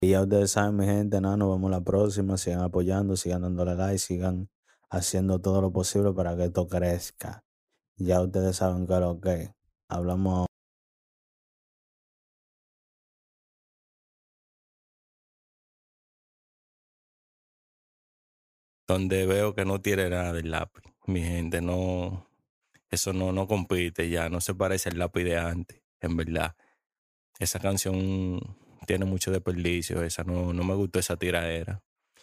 Y ya ustedes saben, mi gente, nada, nos vemos la próxima. Sigan apoyando, sigan dándole like, sigan haciendo todo lo posible para que esto crezca. Ya ustedes saben que lo que hablamos. donde veo que no tiene nada el lápiz. Mi gente, no, eso no, no compite ya, no se parece al lápiz de antes, en verdad. Esa canción tiene mucho desperdicio, esa no, no me gustó esa tiradera.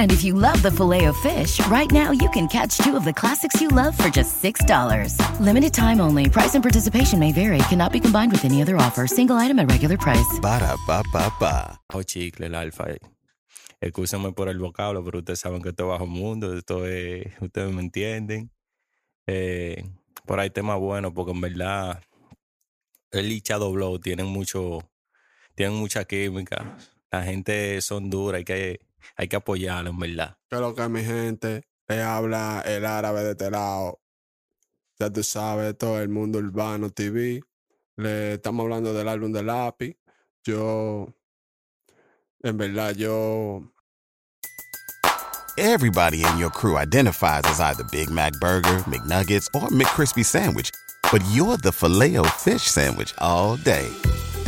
And if you love the filet of fish, right now you can catch two of the classics you love for just $6. Limited time only. Price and participation may vary. Cannot be combined with any other offer. Single item at regular price. Ba da ba ba ba. Bajo chicle, el alfa. Excúsenme por el vocablo, pero ustedes saben que esto es bajo mundo, esto es, ustedes me entienden. Eh, por ahí temas buenos, porque en verdad el y Shadow Blow tienen mucho, tienen mucha química. La gente son duras, hay que, hay que apoyarlos, en verdad. Que lo que mi gente le habla el árabe de este lado. Ya tú sabes, todo el mundo urbano TV. Le estamos hablando del álbum de Lápiz. Yo, en verdad, yo Everybody in your crew identifies as either Big Mac Burger, McNuggets, or McCrispy Sandwich. But you're the filet fish Sandwich all day.